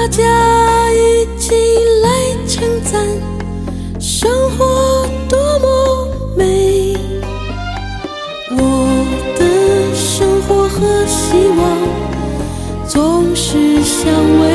大家一起来称赞生活多么美。我的生活和希望总是相违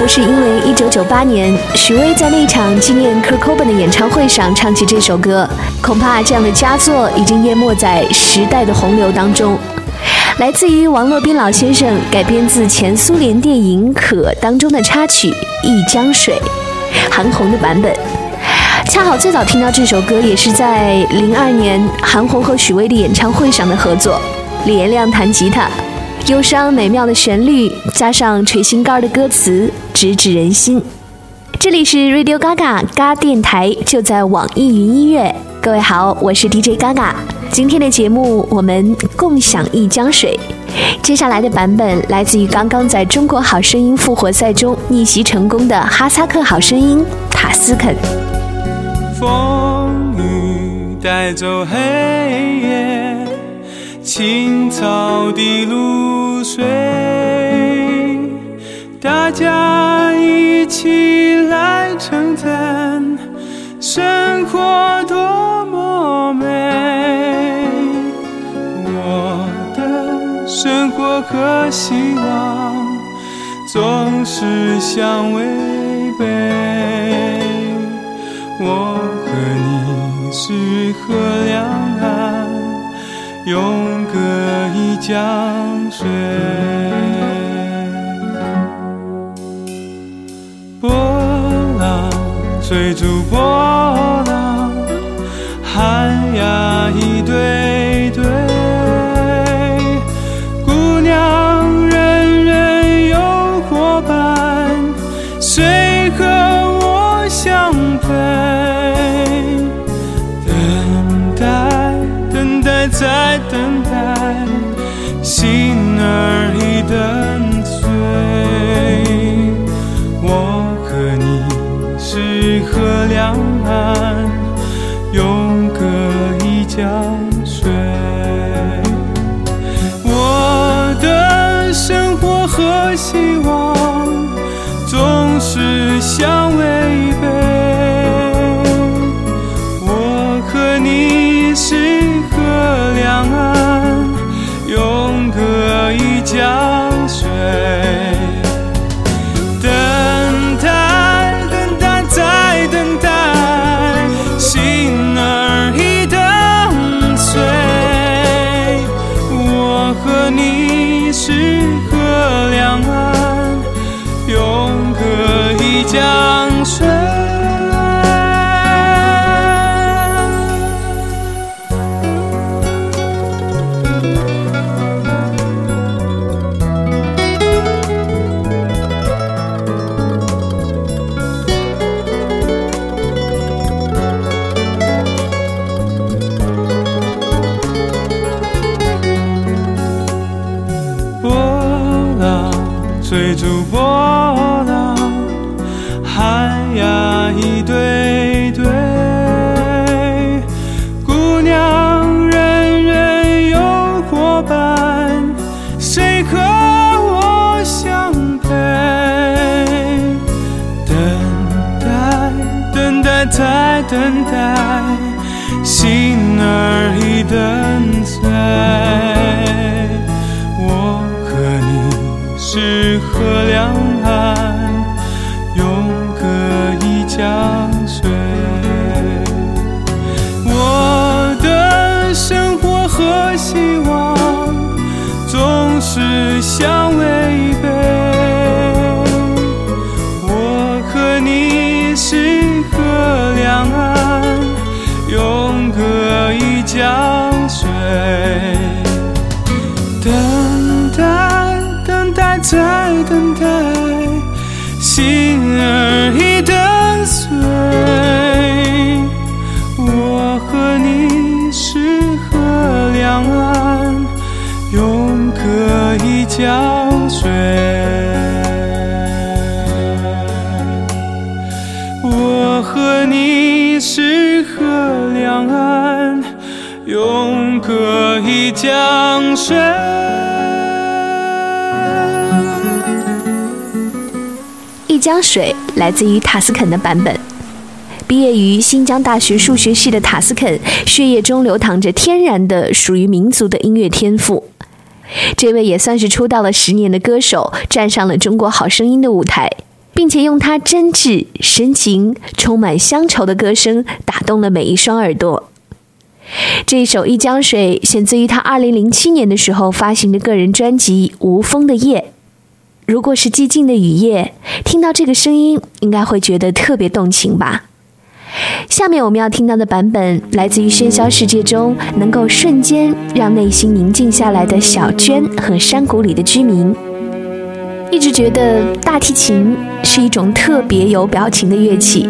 不是因为1998年许巍在那场纪念 Kurt Cobain 的演唱会上唱起这首歌，恐怕这样的佳作已经淹没在时代的洪流当中。来自于王洛宾老先生改编自前苏联电影《可》当中的插曲《一江水》，韩红的版本。恰好最早听到这首歌也是在零二年韩红和许巍的演唱会上的合作，李延亮弹吉他，忧伤美妙的旋律加上捶心肝的歌词，直指人心。这里是 Radio Gaga 嘎电台，就在网易云音乐。各位好，我是 DJ Gaga。今天的节目我们共享一江水。接下来的版本来自于刚刚在中国好声音复活赛中逆袭成功的哈萨克好声音塔斯肯。风雨带走黑夜，青草的露水，大家一起来称赞生活多么美。我的生活和希望总是相违背。我和你是河两岸，永隔一江水。波浪追逐波希望总是相违背。我和你是河两岸，永隔一江江水。波浪追逐波浪，等待，心儿已等碎。我和你是河两一江水。我和你是河两岸，永隔一江水。一江水来自于塔斯肯的版本。毕业于新疆大学数学系的塔斯肯，血液中流淌着天然的属于民族的音乐天赋。这位也算是出道了十年的歌手，站上了中国好声音的舞台，并且用他真挚、深情、充满乡愁的歌声打动了每一双耳朵。这一首《一江水》选自于他2007年的时候发行的个人专辑《无风的夜》。如果是寂静的雨夜，听到这个声音，应该会觉得特别动情吧。下面我们要听到的版本来自于喧嚣世界中能够瞬间让内心宁静下来的小娟和山谷里的居民。一直觉得大提琴是一种特别有表情的乐器，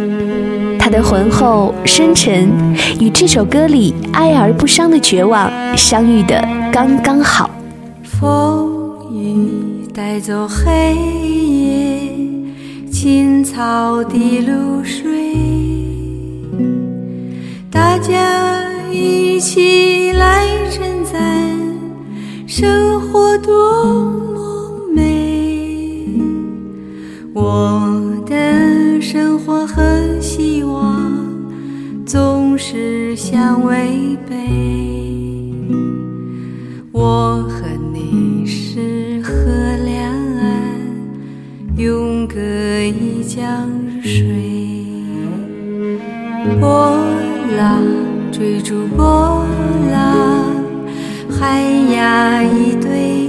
它的浑厚深沉与这首歌里哀而不伤的绝望相遇的刚刚好。风雨带走黑夜，青草的露水，大家一起来称赞生活多么美。我的生活和希望总是相违背。我和你是河两岸，永隔一江水。我浪追逐波浪，海呀一对。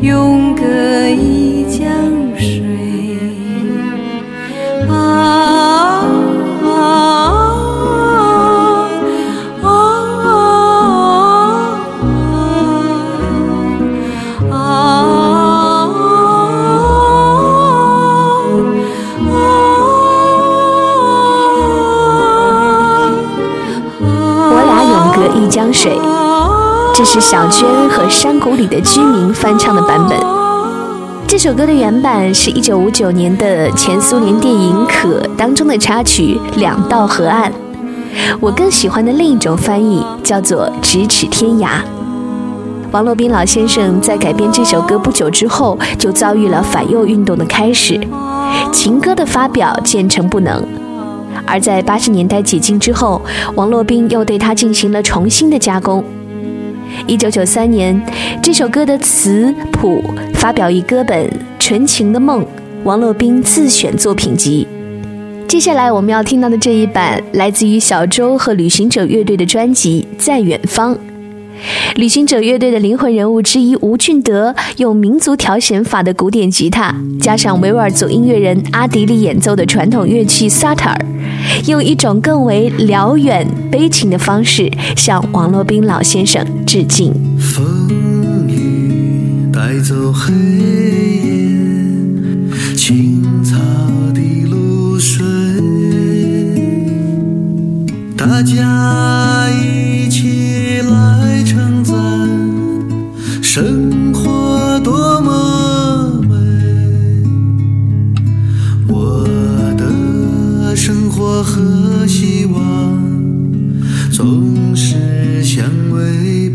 永隔一和山谷里的居民翻唱的版本。这首歌的原版是一九五九年的前苏联电影《可》当中的插曲《两道河岸》。我更喜欢的另一种翻译叫做《咫尺天涯》。王洛宾老先生在改编这首歌不久之后，就遭遇了反右运动的开始，情歌的发表渐成不能。而在八十年代解禁之后，王洛宾又对它进行了重新的加工。一九九三年，这首歌的词谱发表于歌本《纯情的梦》王洛宾自选作品集。接下来我们要听到的这一版，来自于小周和旅行者乐队的专辑《在远方》。旅行者乐队的灵魂人物之一吴俊德用民族调弦法的古典吉他加上维吾尔族音乐人阿迪力演奏的传统乐器萨塔尔用一种更为辽远悲情的方式向王洛宾老先生致敬。风雨带走黑夜青草的露水大家生活多么美我的生活和希望总是相违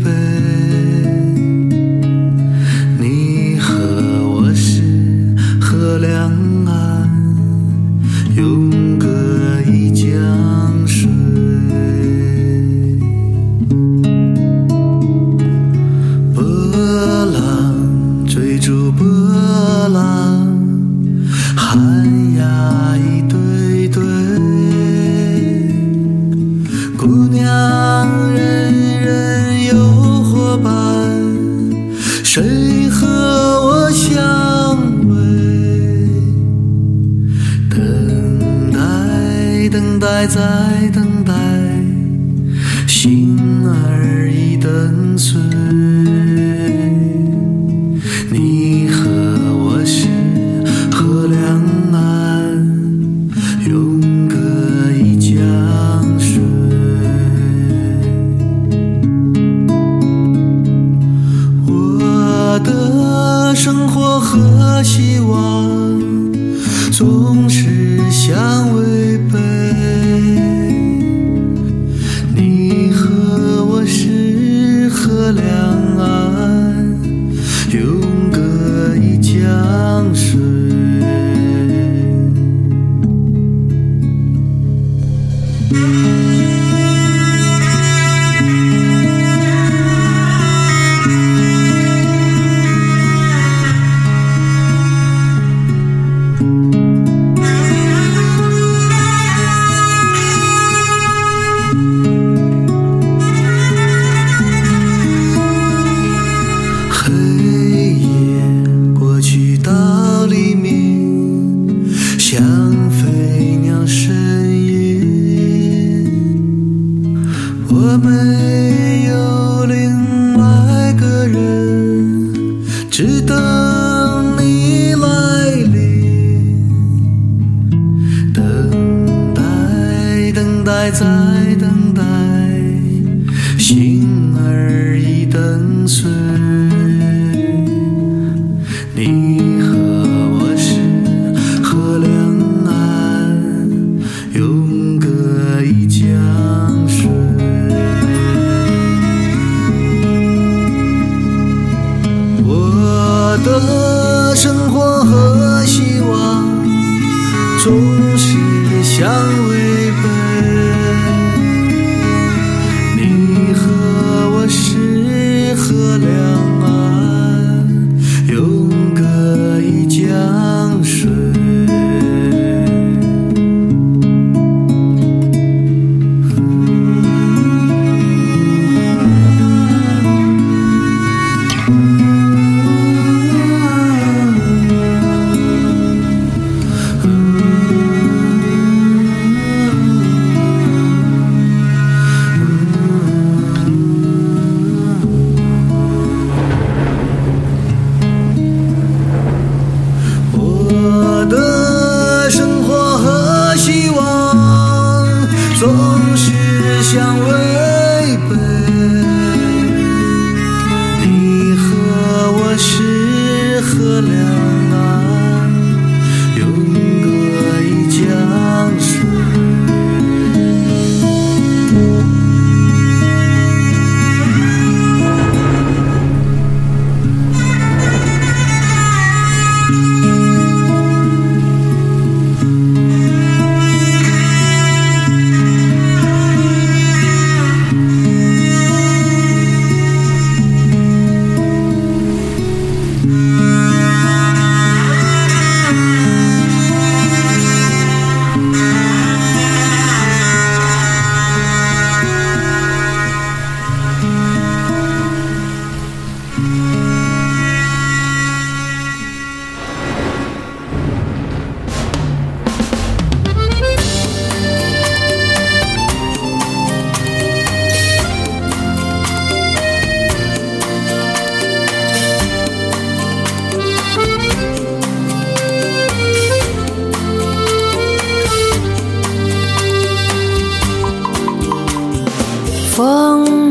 总是想。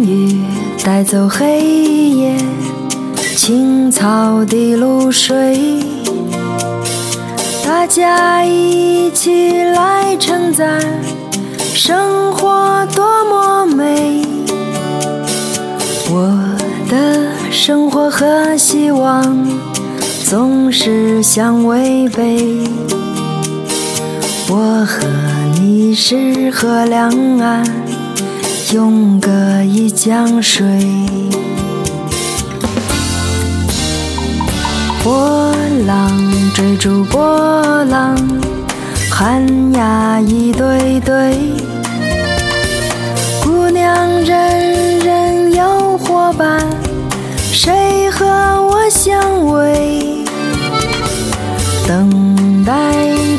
雨带走黑夜，青草的露水，大家一起来称赞生活多么美。我的生活和希望总是相违背，我和你是河两岸，永隔一江水。波浪追逐波浪，寒鸦一对对，姑娘人人有伙伴，谁和我相偎？等待，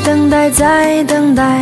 等待，再等待，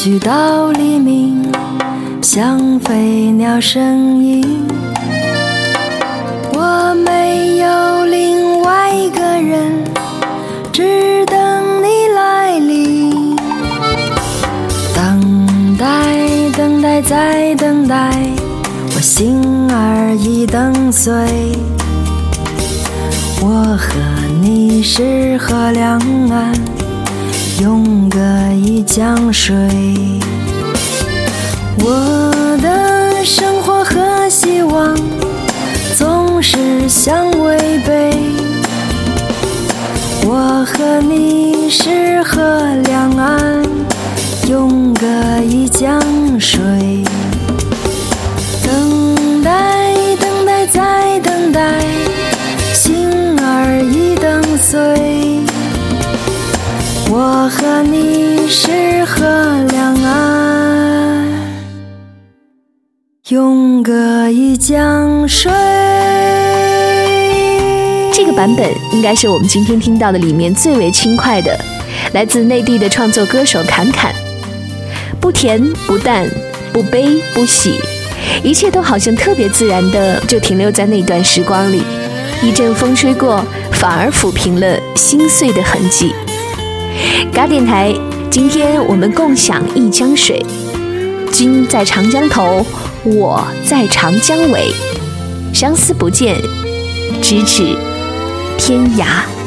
去到黎明，像飞鸟声音。我没有另外一个人，只等你来临。等待，等待，再等待，我心儿已等碎。我和你是河两岸。永隔一江水。我的生活和希望总是相违背。我和你是河两岸，永隔一江水。等待，等待，再等待，我和你是河两岸，永隔一江水。这个版本应该是我们今天听到的里面最为轻快的，来自内地的创作歌手侃侃。不甜不淡，不悲不喜，一切都好像特别自然的就停留在那段时光里。一阵风吹过，反而抚平了心碎的痕迹。嘎电台，今天我们共享一江水，君在长江头，我在长江尾，相思不见，咫尺天涯。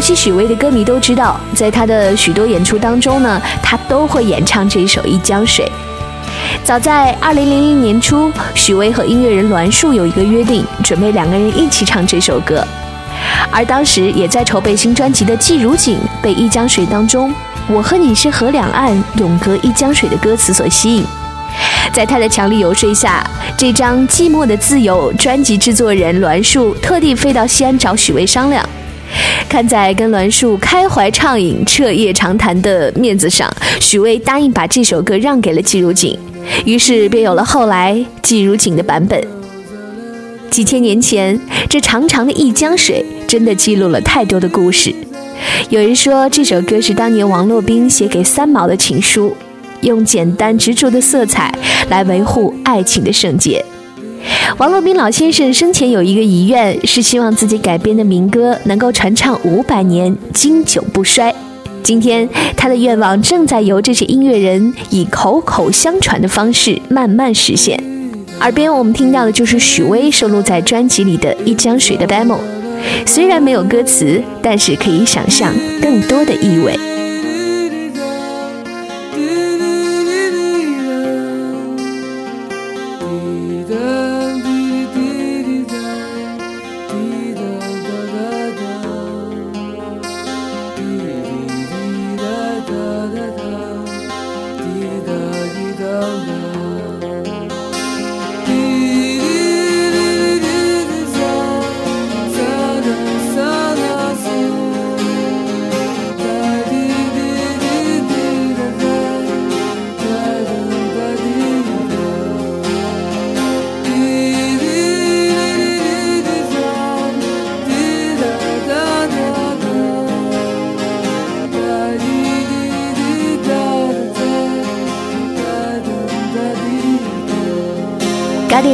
熟悉许巍的歌迷都知道，在他的许多演出当中呢，他都会演唱这一首《一江水》。早在二零零零年初，许巍和音乐人栾树有一个约定，准备两个人一起唱这首歌。而当时也在筹备新专辑的季如锦，被《一江水》当中“我和你是河两岸，永隔一江水”的歌词所吸引。在他的强力游说下，这张《寂寞的自由》专辑制作人栾树特地飞到西安找许巍商量。看在跟栾树开怀畅饮、彻夜长谈的面子上，许巍答应把这首歌让给了季如锦，于是便有了后来季如锦的版本。几千年前，这长长的一江水真的记录了太多的故事。有人说这首歌是当年王洛宾写给三毛的情书，用简单执着的色彩来维护爱情的圣洁。王洛宾老先生生前有一个遗愿，是希望自己改编的民歌能够传唱五百年，经久不衰。今天，他的愿望正在由这些音乐人以口口相传的方式慢慢实现。耳边我们听到的就是许巍收录在专辑里的一江水的 demo，虽然没有歌词，但是可以想象更多的意味。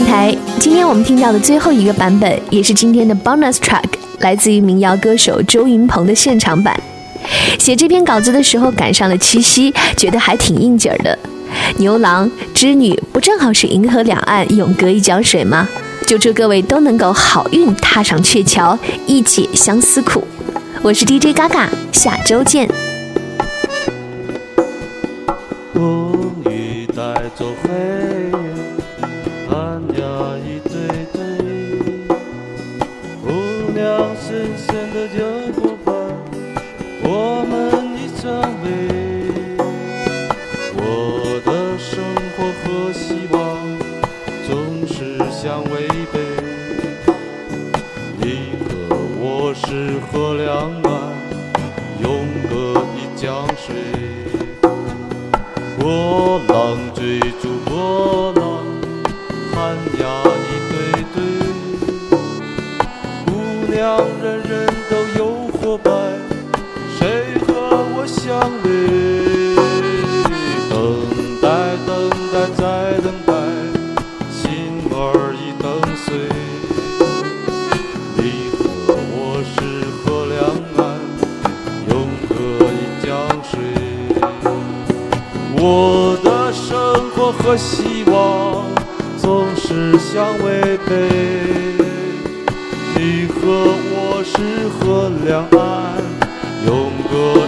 台，今天我们听到的最后一个版本，也是今天的 bonus track，来自于民谣歌手周云鹏的现场版。写这篇稿子的时候赶上了七夕，觉得还挺应景儿的。牛郎织女不正好是银河两岸永隔一江水吗？就祝各位都能够好运踏上鹊桥，一解相思苦。我是 DJ 嘎嘎，下周见。谁？波浪追逐波浪，寒鸦一对对。姑娘人人都有伙伴，谁和我相恋？我的生活和希望总是相违背你和我是河两岸？永隔